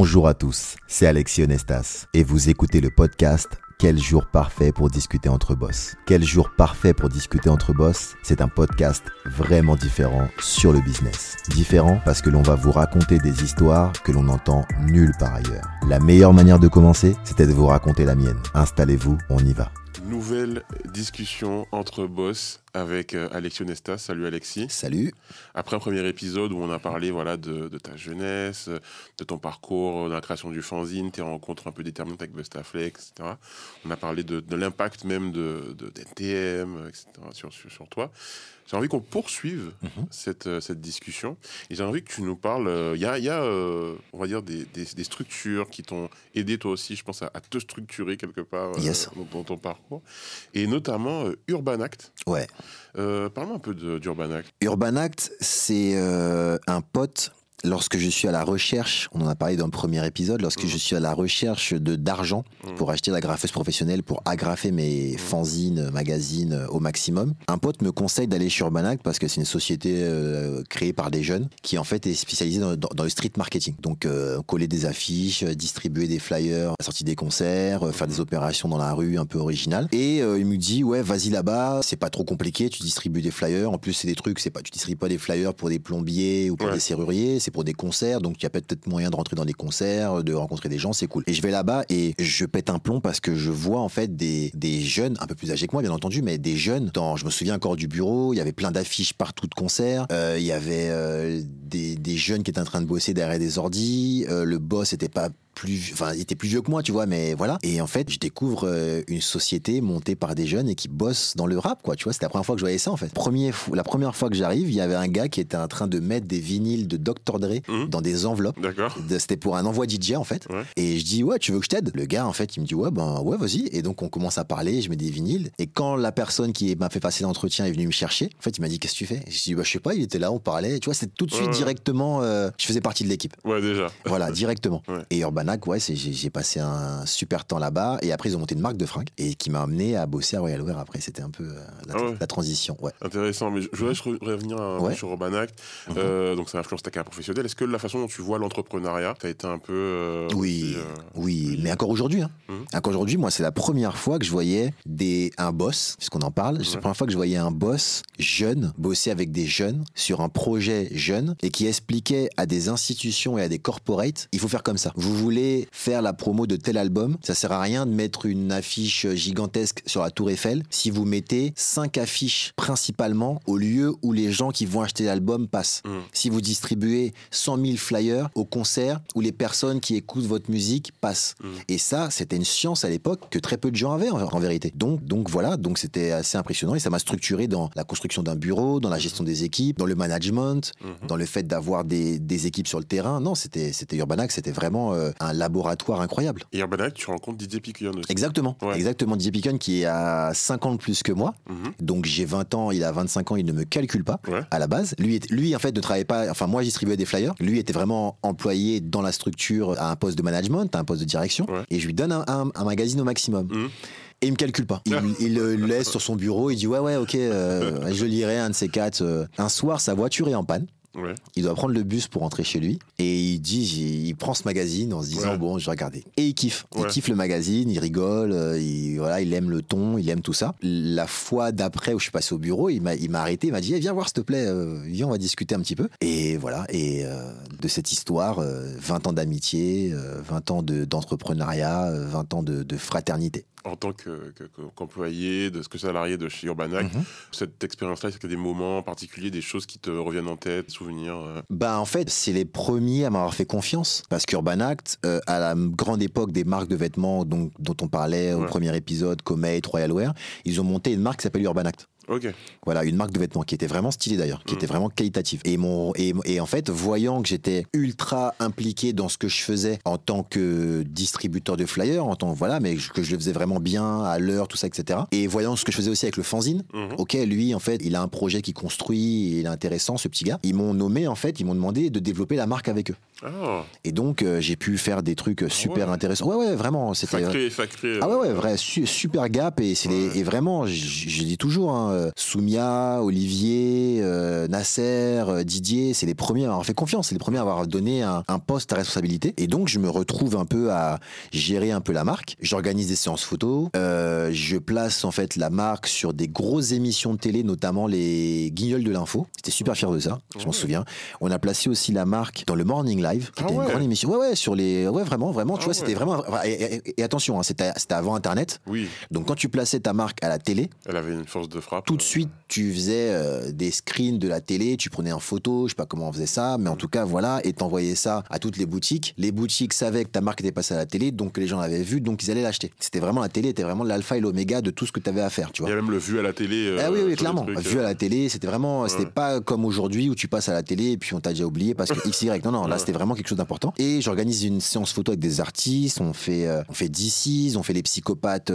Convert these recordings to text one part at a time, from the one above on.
Bonjour à tous, c'est Alexis Onestas et vous écoutez le podcast Quel jour parfait pour discuter entre boss. Quel jour parfait pour discuter entre boss, c'est un podcast vraiment différent sur le business. Différent parce que l'on va vous raconter des histoires que l'on n'entend nulle part ailleurs. La meilleure manière de commencer, c'était de vous raconter la mienne. Installez-vous, on y va. Nouvelle discussion entre boss avec euh, Alexis Onesta. Salut Alexis. Salut. Après un premier épisode où on a parlé voilà, de, ta jeunesse, de ton parcours, de la création du fanzine, tes rencontres un peu déterminantes avec Bustaflex, etc. On a parlé de, l'impact même de, de d'NTM, etc. Sur, sur, toi. J'ai envie qu'on poursuive mhm. cette, euh, cette discussion et j'ai envie que tu nous parles. Euh, il y a, y a on va dire, des, des, structures qui t'ont aidé toi aussi, je pense, à, te structurer quelque part dans, dans, ton parcours et notamment Urban Act. Ouais. Euh, Parle-moi un peu d'Urban Act. Urban Act, c'est euh, un pote lorsque je suis à la recherche, on en a parlé dans le premier épisode, lorsque mmh. je suis à la recherche de d'argent mmh. pour acheter la graffeuse professionnelle, pour agrafer mes mmh. fanzines, magazines euh, au maximum, un pote me conseille d'aller chez Urbanac parce que c'est une société euh, créée par des jeunes qui en fait est spécialisée dans, le street marketing. Donc euh, coller des affiches, distribuer des flyers, la sortie des concerts, faire des opérations dans la rue un peu originales. Et il me dit ouais vas-y là-bas, c'est pas trop compliqué, tu distribues des flyers. En plus c'est des trucs, c'est pas tu distribues pas des flyers pour des plombiers ou pour des serruriers pour des concerts, donc il y a peut-être moyen de rentrer dans des concerts, de rencontrer des gens, c'est cool. Et je vais là-bas et je pète un plomb parce que je vois en fait des, jeunes, un peu plus âgés que moi bien entendu, mais des jeunes. Dans, je me souviens encore du bureau, il y avait plein d'affiches partout de concerts, euh, il y avait euh, des, jeunes qui étaient en train de bosser derrière des ordis, euh, le boss était pas plus, enfin, il était plus vieux que moi, tu vois, mais voilà. Et en fait, je découvre euh, une société montée par des jeunes et qui bossent dans le rap, quoi. Tu vois, c'était la première fois que je voyais ça, en fait. Premier, la première fois que j'arrive, il y avait un gars qui était en train de mettre des vinyles de Dr. Dre mmh. dans des enveloppes. D'accord. C'était pour un envoi DJ, en fait. Et je dis, ouais, tu veux que je t'aide? Le gars, en fait, il me dit, ouais, ben, ouais, vas-y. Et donc, on commence à parler, je mets des vinyles. Et quand la personne qui m'a fait passer l'entretien est venue me chercher, en fait, il m'a dit, qu'est-ce que tu fais? Je dis, bah, je sais pas, il était là, on parlait. Tu vois, c'est tout de suite directement, euh, je faisais partie de l'équipe. Ouais, déjà. Voilà, directement. Et Ouais, j'ai passé un super temps là-bas. Et après, ils ont monté une marque de fringues et qui m'a amené à bosser à Royal Wear. Après, c'était un peu euh, ah la, transition. Ouais. Intéressant. Mais je voudrais revenir sur Urban Act. Mhm. Euh, donc, ça influence ta carrière professionnelle. Est-ce que la façon dont tu vois l'entrepreneuriat, tu as été un peu. Euh, oui, oui, mais encore aujourd'hui. Hein. Mhm. Encore aujourd'hui, moi, c'est la première fois que je voyais des, un boss, puisqu'on en parle. C'est la première fois que je voyais un boss jeune bosser avec des jeunes sur un projet jeune et qui expliquait à des institutions et à des corporates il faut faire comme ça. Vous voulez faire la promo de tel album, ça sert à rien de mettre une affiche gigantesque sur la Tour Eiffel si vous mettez cinq affiches principalement au lieu où les gens qui vont acheter l'album passent. Mm. Si vous distribuez 100 000 flyers au concert où les personnes qui écoutent votre musique passent. Mm. Et ça, c'était une science à l'époque que très peu de gens avaient en, vérité. Donc, donc voilà, donc c'était assez impressionnant et ça m'a structuré dans la construction d'un bureau, dans la gestion des équipes, dans le management, mm-hmm. dans le fait d'avoir des, des, équipes sur le terrain. Non, c'était Urbanac, c'était vraiment euh, un laboratoire incroyable. Et Urbanac, tu rencontres Didier Picon aussi. Exactement. Exactement. Didier Picon qui a 5 ans de plus que moi. Mhm. Donc j'ai 20 ans, il a 25 ans, il ne me calcule pas à la base. Lui, lui, en fait, ne travaillait pas. Enfin, moi, je distribuais des flyers. Lui était vraiment employé dans la structure à un poste de management, à un poste de direction. Et je lui donne un, magazine au maximum. Mhm. Et il me calcule pas. Il, le laisse sur son bureau. Il dit ouais ouais ok, euh, je lirai un de ces quatre. Euh. Un soir, sa voiture est en panne. Il doit prendre le bus pour rentrer chez lui. Et il dit, il prend ce magazine en se disant, bon, je vais regarder. Et il kiffe. Il kiffe le magazine, il rigole, euh, il, voilà, il aime le ton, il aime tout ça. La fois d'après où je suis passé au bureau, il m'a, il m'a arrêté, il m'a dit, eh, viens voir s'il te plaît, euh, viens, on va discuter un petit peu. Et voilà. Et euh, de cette histoire, 20 ans d'amitié, 20 ans d'entrepreneuriat, 20 ans de, fraternité en tant qu'employé, de ce que salarié de chez Urbanac, mhm. cette expérience-là, est-ce qu'il y a des moments particuliers, des choses qui te reviennent en tête, euh? Bah en fait, c'est les premiers à m'avoir fait confiance parce qu'Urban Act, euh, à la grande époque des marques de vêtements dont, dont on parlait au premier épisode, Comet, Royal Wear, ils ont monté une marque qui s'appelle Urban Voilà, une marque de vêtements qui était vraiment stylée d'ailleurs, qui mm. était vraiment qualitative. Et, mon, et, et en fait, voyant que j'étais ultra impliqué dans ce que je faisais en tant que distributeur de flyers, en tant voilà, mais que je le faisais vraiment bien à l'heure, tout ça, etc. Et voyant ce que je faisais aussi avec le fanzine, mm-hmm. ok, lui, en fait, il a un projet qui construit, il est intéressant, ce petit gars. Ils m'ont nommé, en fait, ils m'ont demandé de développer la marque avec eux. Oh. Et donc, euh, j'ai pu faire des trucs ah super intéressants. Ouais, ouais, vraiment. C'était. Facré. Ah ouais, ouais, vrai, super gap. Et, c'est et vraiment, je dis toujours, hein, euh, Soumia, Olivier, euh, Nasser, euh, Didier, c'est les premiers à avoir fait confiance, c'est les premiers à avoir donné un, un poste à responsabilité. Et donc, je me retrouve un peu à gérer un peu la marque. J'organise des séances photos. Je place en fait la marque sur des grosses émissions de télé, notamment les Guignols de l'info. J'étais super fier de ça, je m'en souviens. On a placé aussi la marque dans le Morning Live, qui Ah était une grande émission. Ouais, ouais, sur les. Ouais, vraiment, vraiment. Tu Ah vois, ouais. c'était vraiment. Et, et- et attention, hein, c'était c'était avant Internet. Oui, Donc, quand tu plaçais ta marque à la télé, elle avait une force de frappe. Tout de suite, tu faisais euh, des screens de la télé, tu prenais en photo, je sais pas comment on faisait ça, mais en tout cas, voilà, et t'envoyais ça à toutes les boutiques. Les boutiques savaient que ta marque était passée à la télé, donc les gens l'avaient vu, donc ils allaient l'acheter. C'était vraiment la télé, était vraiment l'alpha et l'oméga de tout ce que tu avais à faire, tu Il vois. y a même le vu à la télé. euh, Ah oui, oui, clairement. trucs, Vu à la télé, c'était vraiment, c'était Ouais. pas comme aujourd'hui où tu passes à la télé et puis on t'a déjà oublié parce que XY. Non, non, là Ouais. c'était vraiment quelque chose d'important. Et j'organise une séance photo avec des artistes. On fait, euh, on fait DC's, on fait les psychopathes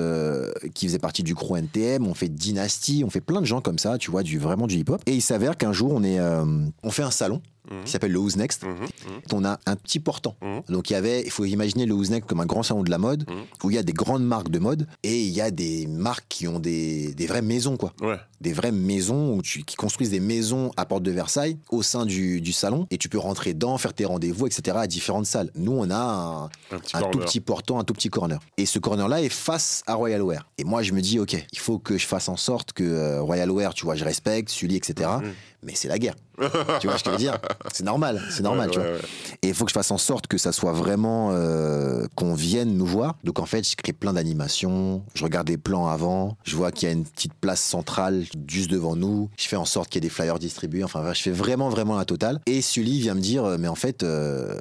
qui faisaient partie du crew NTM, on fait Dynasty, on fait plein de gens comme ça, tu vois, du vraiment du hip-hop. Et il s'avère qu'un jour on est, euh, on fait un salon Mhm. qui s'appelle le Who's Next. Mhm, mhm. On a un petit portant. Donc il y avait, il faut imaginer le Who's Next comme un grand salon de la mode où il y a des grandes marques de mode et il y a des marques qui ont des, des vraies maisons quoi Ouais. des vraies maisons où tu, qui construisent des maisons à Porte de Versailles au sein du, du salon et tu peux rentrer dedans, faire tes rendez-vous, etc. à différentes salles. Nous, on a un, Un petit un tout corner. petit portant, un tout petit corner. Et ce corner-là est face à Royal Wear. Et moi, je me dis, ok, il faut que je fasse en sorte que euh, Royal Wear, tu vois, je respecte, Sully, etc. Mais c'est la guerre. tu vois ce que je veux dire? C'est normal, c'est normal, Ouais, tu ouais, vois. ouais. Et il faut que je fasse en sorte que ça soit vraiment euh, qu'on vienne nous voir. Donc en fait, je crée plein d'animations. Je regarde des plans avant. Je vois qu'il y a une petite place centrale juste devant nous. Je fais en sorte qu'il y ait des flyers distribués. Enfin, je fais vraiment, vraiment la totale. Et Sully vient me dire, euh, mais en fait, euh,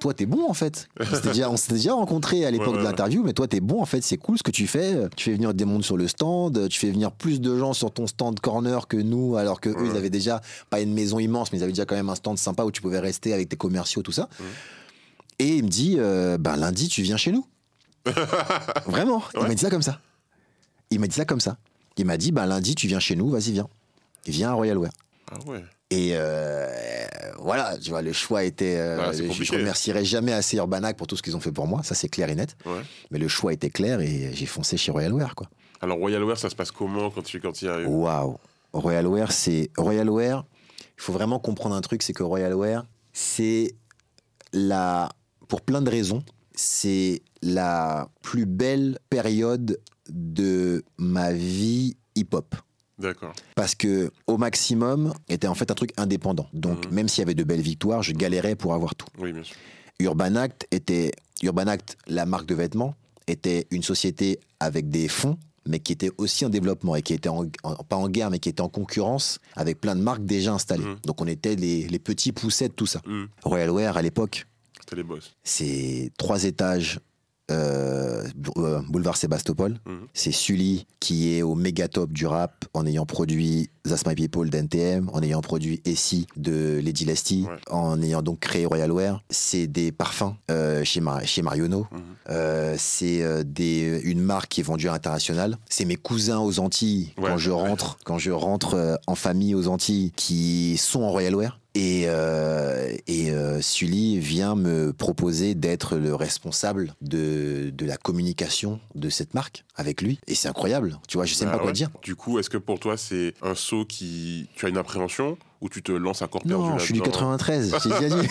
toi, t'es bon en fait. On s'était déjà, déjà rencontrés à l'époque de l'interview, mais toi, t'es bon en fait. C'est cool ce que tu fais. Tu fais venir des mondes sur le stand. Tu fais venir plus de gens sur ton stand corner que nous, alors que eux, ils avaient déjà pas une maison immense, mais ils avaient déjà quand même un stand sympa où tu pouvais rester avec tes commerciaux, tout ça. Et il me dit, euh, ben lundi, tu viens chez nous. Vraiment, il m'a dit ça comme ça. Il m'a dit ça comme ça. Il m'a dit, ben lundi, tu viens chez nous, vas-y, viens. Viens à Royal Wear. Ah ouais. Et euh, voilà, tu vois, le choix était. euh, Ah, je, je remercierai jamais assez Urbanac pour tout ce qu'ils ont fait pour moi, ça c'est clair et net. ouais. Mais le choix était clair et j'ai foncé chez Royal Wear, quoi. Alors Royal Wear, ça se passe comment quand tu quand tu y arrives Waouh. Royal Wear, c'est. Royal Wear, il faut vraiment comprendre un truc c'est que Royal Wear, c'est la. Pour plein de raisons, c'est la plus belle période de ma vie hip-hop. D'accord. Parce que au maximum était en fait un truc indépendant. Donc Mhm. même s'il y avait de belles victoires, je galérais pour avoir tout. Oui, bien sûr. Urban Act était Urban Act, la marque de vêtements, était une société avec des fonds, mais qui était aussi en développement et qui était en, en- pas en guerre, mais qui était en concurrence avec plein de marques déjà installées. Mhm. Donc on était les, les petits poussets de tout ça. Hmm. Royal Wear à l'époque, C'était les boss. c'est trois étages. Euh, euh, boulevard Sébastopol. Mhm. C'est Sully qui est au méga top du rap en ayant produit That's My People d'NTM, en ayant produit Essie de Lady Ouais. en ayant donc créé Royal Wear. C'est des parfums euh, chez, Mar- chez Marionneau. Mhm. Euh, c'est une marque qui est vendue à l'international. C'est mes cousins aux Antilles Ouais, quand je ouais. rentre, quand je rentre en famille aux Antilles qui sont en Royal Wear. Et, euh, et euh, Sully vient me proposer d'être le responsable de, de la communication de cette marque avec lui. Et c'est incroyable. Tu vois, je sais Ah pas quoi ouais. dire. Du coup, est-ce que pour toi, c'est un saut qui. Tu as une appréhension ou tu te lances à corps perdu Non, je suis du là-dedans 93. je t'ai déjà dit.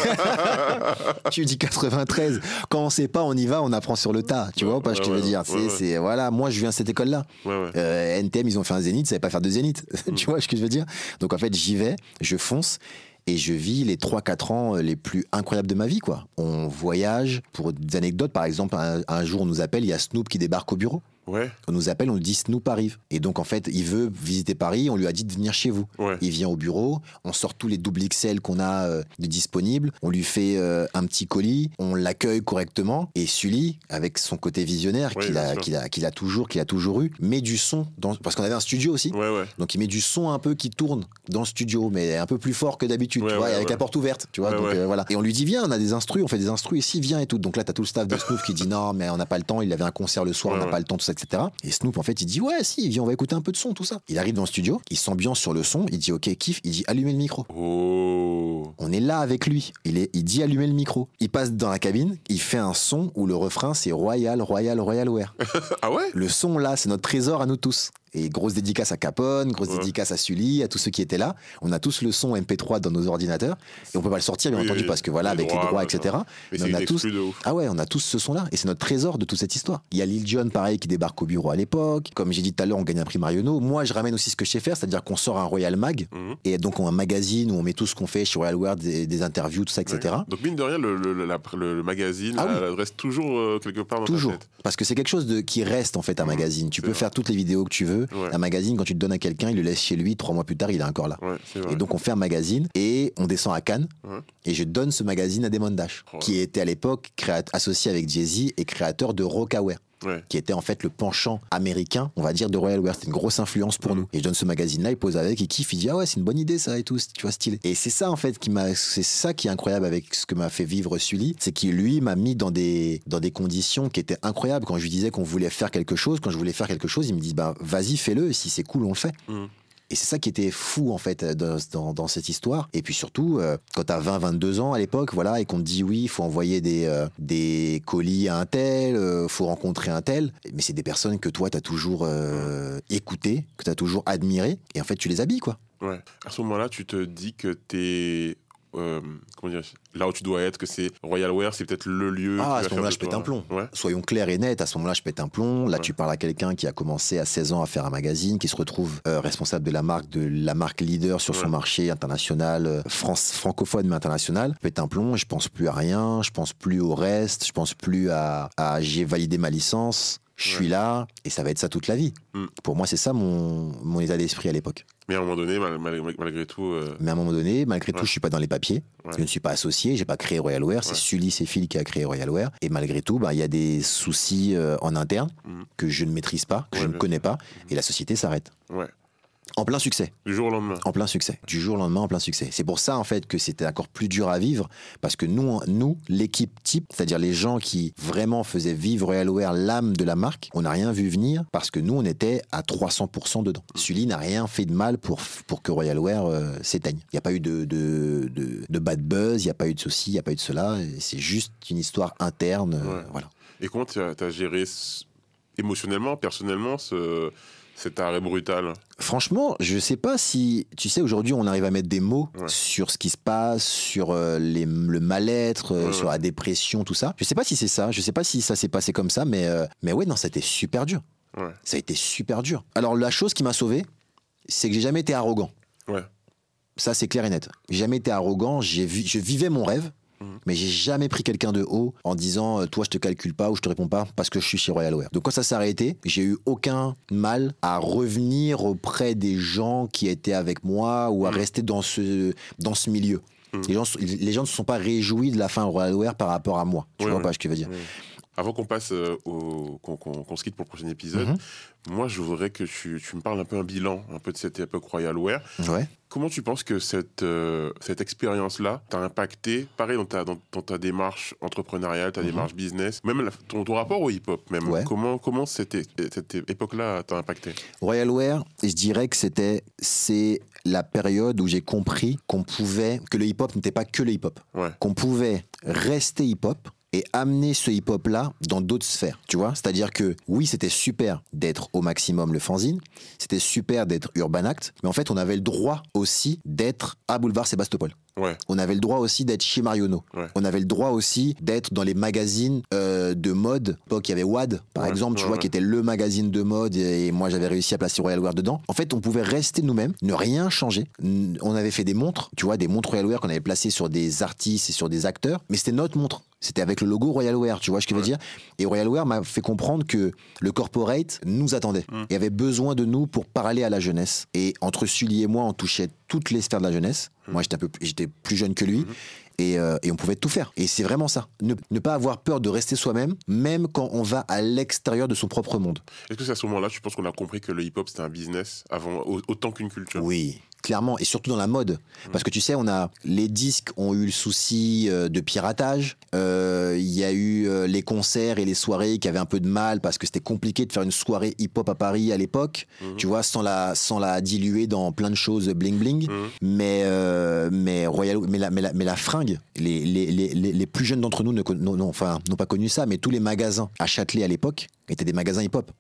suis du 93. Quand on sait pas, on y va, on apprend sur le tas. Tu Ouais, vois pas ce que je ouais, veux dire ouais, C'est- ouais. c'est voilà, moi je viens de cette école-là. Ouais, ouais. Euh, NTM, ils ont fait un zénith, ils savaient pas faire de zénith. Mm. tu vois ce que je veux dire? Donc en fait, j'y vais, je fonce et je vis les 3-4 ans les plus incroyables de ma vie. quoi. On voyage. Pour des anecdotes, par exemple, un, un jour on nous appelle, il y a Snoop qui débarque au bureau. Ouais, On nous appelle, on nous dit Snoop arrive. Et donc en fait, il veut visiter Paris, on lui a dit de venir chez vous. ouais. Il vient au bureau, on sort tous les doubles XL qu'on a euh, de disponibles, on lui fait euh, un petit colis, on l'accueille correctement et Sully, avec son côté visionnaire qu'il a, toujours, qu'il a toujours eu, met du son dans, parce qu'on avait un studio aussi. Donc il met du son un peu qui tourne dans le studio, mais un peu plus fort que d'habitude, tu vois, avec la porte ouverte, tu vois. Donc euh, voilà. Et on lui dit viens, on a des instrus, on fait des instrus ici, viens et tout. Donc là t'as tout le staff de Snoop qui dit non, mais on n'a pas le temps. Il avait un concert le soir, on n'a pas le temps, tout ça, etc. Et Snoop en fait il dit ouais, si, viens, on va écouter un peu de son, tout ça. Il arrive dans le studio, il s'ambiance sur le son, il dit ok, kiff, il dit allumez le micro. Oh. On est là avec lui. Il, est, il dit allumer le micro. Il passe dans la cabine, il fait un son où le refrain c'est Royal, Royal, Royal Wear. Ah ouais? Le son là, c'est notre trésor à nous tous. Et grosse dédicace à Capone, grosse Ouais. dédicace à Sully, à tous ceux qui étaient là. On a tous le son MP3 dans nos ordinateurs. Et on peut pas le sortir, bien Oui, entendu, oui, parce que voilà, les avec les droits, etc. Mais Mais on a tous. Ah ouais, on a tous ce son-là. Et c'est notre trésor de toute cette histoire. Il y a Lil Jon, pareil, qui débarque au bureau à l'époque. Comme j'ai dit tout à l'heure, on gagne un prix Marionneau. Moi, je ramène aussi ce que je sais faire, c'est-à-dire qu'on sort un Royal Mag. Mhm. Et donc, on a un magazine où on met tout ce qu'on fait chez Royal World, des, des interviews, tout ça, etc. Donc, mine de rien, le, le- la- le- le magazine Ah oui. elle reste toujours euh, quelque part dans Toujours. Parce que c'est quelque chose de, qui reste en fait un Mhm, magazine. Tu peux vrai. faire toutes les vidéos que tu veux. Ouais. Un magazine, quand tu te donnes à quelqu'un, il le laisse chez lui. Trois mois plus tard, il est encore là. Ouais. Et donc on fait un magazine et on descend à Cannes Ouais. et je donne ce magazine à Damon Dash, qui était à l'époque associé avec Jay-Z et créateur de Rockaware, Ouais. qui était en fait le penchant américain, on va dire, de Royal Wear. C'était une grosse influence pour Mhm. nous. Et je donne ce magazine-là, il pose avec, il kiffe, il dit ah ouais c'est une bonne idée ça et tout, tu vois stylé. Et c'est ça en fait qui m'a, c'est ça qui est incroyable avec ce que m'a fait vivre Sully, c'est qu'il lui m'a mis dans des dans des conditions qui étaient incroyables. Quand je lui disais qu'on voulait faire quelque chose, quand je voulais faire quelque chose, il me dit bah vas-y fais-le, si c'est cool on le fait. Mhm. Et c'est ça qui était fou en fait dans, dans- dans cette histoire. Et puis surtout, euh, quand t'as 20, 22 ans à l'époque, voilà, et qu'on te dit oui, il faut envoyer des, euh, des colis à un tel, euh, faut rencontrer un tel, mais c'est des personnes que toi t'as toujours euh, écouté, que t'as toujours admiré, et en fait tu les habilles quoi. Ouais. À ce moment-là, tu te dis que t'es. Euh, comment dire Là où tu dois être, que c'est Royal Wear, c'est peut-être le lieu. Ah, à ce moment-là, je pète un plomb. Ouais. Soyons clairs et nets, à ce moment-là, je pète un plomb. Là, Ouais. tu parles à quelqu'un qui a commencé à 16 ans à faire un magazine, qui se retrouve euh, responsable de la marque, de la marque leader sur son marché international, euh, France, francophone mais international. Je pète un plomb, je pense plus à rien, je pense plus au reste, je pense plus à, à j'ai validé ma licence, je suis Ouais. là, et ça va être ça toute la vie. Mm. Pour moi, c'est ça mon, mon état d'esprit à l'époque. Mais à un moment donné, mal- mal- malgré, tout. euh, Mais à un moment donné, malgré tout, je suis pas dans les papiers. Ouais. Je ne suis pas associé, j'ai pas créé Royal Wear. C'est Ouais. Sully Phil qui a créé Royal Wear. Et malgré tout, bah, il y a des soucis euh, en interne Mhm. que je ne maîtrise pas, que je ne connais pas. Et la société s'arrête. ouais. En plein succès. Du jour au lendemain. En plein succès. Du jour au lendemain, en plein succès. C'est pour ça, en fait, que c'était encore plus dur à vivre. Parce que nous, nous l'équipe type, c'est-à-dire les gens qui vraiment faisaient vivre Royal Wear l'âme de la marque, on n'a rien vu venir parce que nous, on était à 300% dedans. Sully n'a rien fait de mal pour, pour que Royal Wear euh, s'éteigne. Il n'y a pas eu de, de, de, de bad buzz, il n'y a pas eu de ceci, il n'y a pas eu de cela. C'est juste une histoire interne. euh, Ouais. voilà. Et comment tu as, géré émotionnellement, personnellement, ce, cet arrêt brutal Franchement, je sais pas si, tu sais, aujourd'hui, on arrive à mettre des mots Ouais. sur ce qui se passe, sur euh, les- le mal-être, euh, Ouais, sur ouais. la dépression, tout ça. Je sais pas si c'est ça, je sais pas si ça s'est passé comme ça, mais, euh, mais ouais, non, ça a été super dur. Ça a été super dur. Alors, la chose qui m'a sauvé, c'est que j'ai jamais été arrogant. Ouais. Ça, c'est clair et net. J'ai jamais été arrogant, j'ai je vivais mon rêve. Mhm. Mais j'ai jamais pris quelqu'un de haut en disant euh, toi je te calcule pas ou je te réponds pas parce que je suis chez Royal Wear. Donc quand ça s'est arrêté, j'ai eu aucun mal à revenir auprès des gens qui étaient avec moi ou à Mhm. rester dans ce dans ce milieu. Mhm. Les gens les gens ne se sont pas réjouis de la fin Royal Wear par rapport à moi. Tu Ouais, vois pas ce que je veux dire. Avant qu'on passe euh, au qu'on qu'on- qu'on se quitte pour le prochain épisode, Mhm. moi je voudrais que tu, tu me parles un peu un bilan un peu de cette époque Royal Wear. Ouais. Comment tu penses que cette, euh, cette expérience-là t'a impacté, pareil dans ta, dans, dans ta démarche entrepreneuriale, ta Mhm. démarche business, même la- ton, ton rapport au hip-hop même. Ouais. Comment, comment cette, cette époque-là t'a impacté? Royal Wear, je dirais que c'était c'est la période où j'ai compris qu'on pouvait que le hip-hop n'était pas que le hip-hop. Ouais. qu'on pouvait rester hip-hop et amener ce hip-hop-là dans d'autres sphères, tu vois C'est-à-dire que oui, c'était super d'être au maximum le fanzine, c'était super d'être Urban Act, mais en fait, on avait le droit aussi d'être à Boulevard Sébastopol. Ouais. On avait le droit aussi d'être chez Marionneau. Ouais. On avait le droit aussi d'être dans les magazines euh, de mode. Il y avait WAD, par Ouais, exemple, tu vois, qui était le magazine de mode et moi, j'avais réussi à placer Royal Wear dedans. En fait, on pouvait rester nous-mêmes, ne rien changer. On avait fait des montres, tu vois, des montres Royal Wear qu'on avait placées sur des artistes et sur des acteurs, mais c'était notre montre. C'était avec le logo Royal Wear, tu vois ce que je veux Ouais. dire? Et Royal Wear m'a fait comprendre que le corporate nous attendait et avait besoin de nous pour parler à la jeunesse. Et entre Sully et moi, on touchait toutes les sphères de la jeunesse. Mm. Moi, j'étais un peu, plus- j'étais plus jeune que lui. Mhm. Et, euh, et on pouvait tout faire. Et c'est vraiment ça. Ne, ne pas avoir peur de rester soi-même, même quand on va à l'extérieur de son propre monde. Est-ce que c'est à ce moment-là, tu penses qu'on a compris que le hip-hop c'était un business avant, au- autant qu'une culture? Oui, clairement. Et surtout dans la mode. Parce que tu sais, on a les disques ont eu le souci euh, de piratage. Euh, Il y a eu euh, les concerts et les soirées qui avaient un peu de mal parce que c'était compliqué de faire une soirée hip-hop à Paris à l'époque. Mhm. Tu vois, sans la, sans la diluer dans plein de choses bling-bling. Mhm. Mais, euh, mais, Royal, mais, la, mais, la, mais la fringue, les, les, les, les- les plus jeunes d'entre nous ne non, non, enfin, n'ont pas connu ça, mais tous les magasins à Châtelet à l'époque étaient des magasins hip-hop.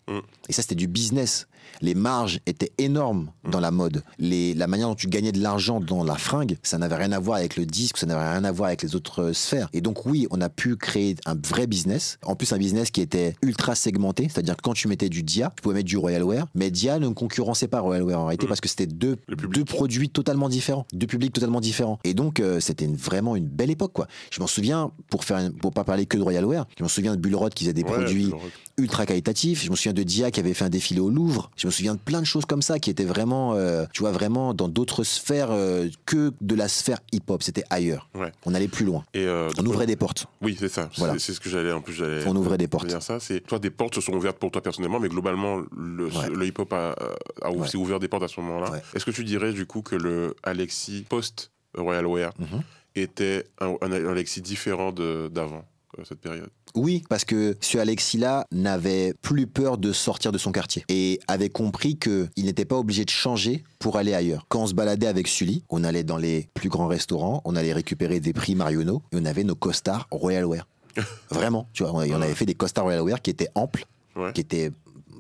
Et ça, c'était du business. Les marges étaient énormes dans la mode. Les, la manière dont tu gagnais de l'argent dans la fringue, ça n'avait rien à voir avec le disque, ça n'avait rien à voir avec les autres euh, sphères. Et donc, oui, on a pu créer un vrai business. En plus, un business qui était ultra segmenté, c'est-à-dire que quand tu mettais du Dia, tu pouvais mettre du Royal Wear, mais Dia ne concurrençait pas Royal Wear en réalité parce que c'était deux, produits totalement différents, deux publics totalement différents. Et donc, euh, c'était une- vraiment une belle époque, quoi. Je m'en souviens, pour faire, pour pas parler que de Royal Wear, je me souviens de Bullrod qui faisait des Ouais, produits ultra qualitatifs. Je me souviens de Dia qui avait fait un défilé au Louvre. Je me souviens de plein de choses comme ça qui étaient vraiment, euh, tu vois, vraiment dans d'autres sphères euh, que de la sphère hip-hop. C'était ailleurs. Ouais. On allait plus loin. Et euh, On ouvrait des portes. Oui, c'est ça. C'est- Voilà. C'est ce que j'allais. En plus, j'allais. On ouvrait des portes. dire ça. C'est toi, des portes se sont ouvertes pour toi personnellement, mais globalement, le, Ouais. le hip-hop a, a, Ouais. s'est ouvert des portes à ce moment-là. Est-ce que tu dirais du coup que le Alexis post Royal Wear Mhm. était un, un Alexis différent d'avant cette période? Oui, parce que ce Alexis-là n'avait plus peur de sortir de son quartier et avait compris qu'il n'était pas obligé de changer pour aller ailleurs. Quand on se baladait avec Sully, on allait dans les plus grands restaurants, on allait récupérer des prix Marionneau et on avait nos costards Royal Wear. Vraiment, tu vois, on avait fait des costards Royal Wear qui étaient amples, Ouais. qui étaient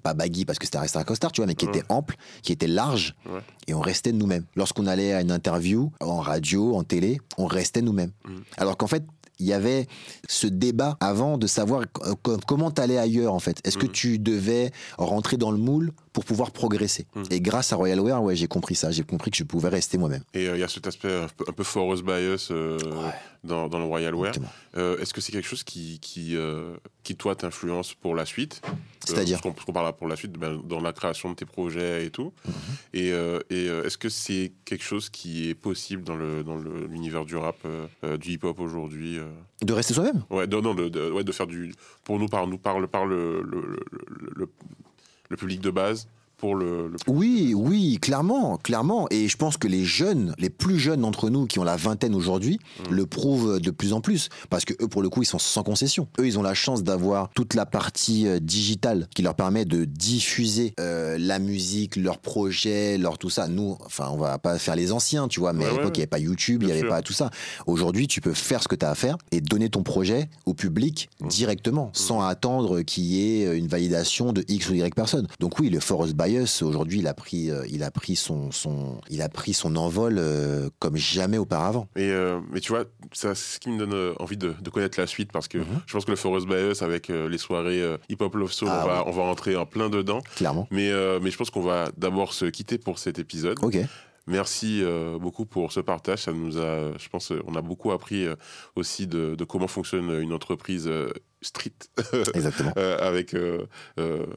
pas baggy parce que c'était resté un costard, tu vois, mais qui Ouais. étaient amples, qui étaient larges, Ouais. et on restait nous-mêmes. Lorsqu'on allait à une interview, en radio, en télé, on restait nous-mêmes. Mhm. Alors qu'en fait, il y avait ce débat avant de savoir euh, co- comment t'allais ailleurs en fait. Est-ce que Mhm. tu devais rentrer dans le moule pour pouvoir progresser? Mhm. Et grâce à Royal Wear, ouais, j'ai compris ça. J'ai compris que je pouvais rester moi-même. Et euh, il y a cet aspect un peu, un peu Forest Bias euh, Ouais. Dans, dans le Royal Wear. Exactement. Euh, Est-ce que c'est quelque chose qui, qui, euh, qui toi, t'influence pour la suite? Euh, C'est-à-dire? Parce qu'on parle pour la suite, ben, dans la création de tes projets et tout. Mhm. Et, euh, et euh, est-ce que c'est quelque chose qui est possible dans le dans l'univers du rap, euh, euh, du hip-hop aujourd'hui euh? De rester soi-même? Ouais, non, non, de, de- ouais, de faire du. Pour nous, par, nous, par, le, par le, le, le, le- le public de base, pour le. le- Oui, oui, clairement, clairement. Et je pense que les jeunes, les plus jeunes d'entre nous qui ont la vingtaine aujourd'hui, Mm. le prouvent de plus en plus. Parce que eux, pour le coup, ils sont sans concession. Eux, ils ont la chance d'avoir toute la partie euh, digitale qui leur permet de diffuser euh, la musique, leurs projets, leur tout ça. Nous, enfin, on va pas faire les anciens, tu vois, mais Ouais, à l'époque, il n'y avait pas YouTube, il n'y avait sûr. pas tout ça. Aujourd'hui, tu peux faire ce que tu as à faire et donner ton projet au public Mm. directement, sans attendre qu'il y ait une validation de X ou Y personne. Donc oui, le Forest Bias, aujourd'hui, il a pris, euh, il a pris son, son, il a pris son envol euh, comme jamais auparavant. Et, euh, mais tu vois, ça, c'est ce qui me donne envie de, de connaître la suite parce que Mhm. je pense que le Forest Bias avec les soirées Hip Hop Love Soul, Ah on, va, ouais. on va rentrer en plein dedans. Clairement. Mais, mais je pense qu'on va d'abord se quitter pour cet épisode. Ok. Merci euh, beaucoup pour ce partage. Ça nous a, je pense, euh, on a beaucoup appris euh, aussi de, de comment fonctionne une entreprise euh, street Exactement. avec,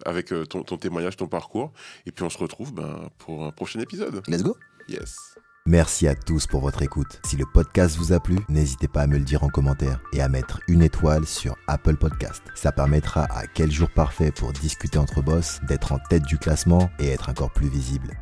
avec ton, ton témoignage, ton parcours. Et puis on se retrouve ben, pour un prochain épisode. Let's go. Yes. Merci à tous pour votre écoute. Si le podcast vous a plu, n'hésitez pas à me le dire en commentaire et à mettre une étoile sur Apple Podcast. Ça permettra à Quel jour parfait pour discuter entre boss d'être en tête du classement et être encore plus visible.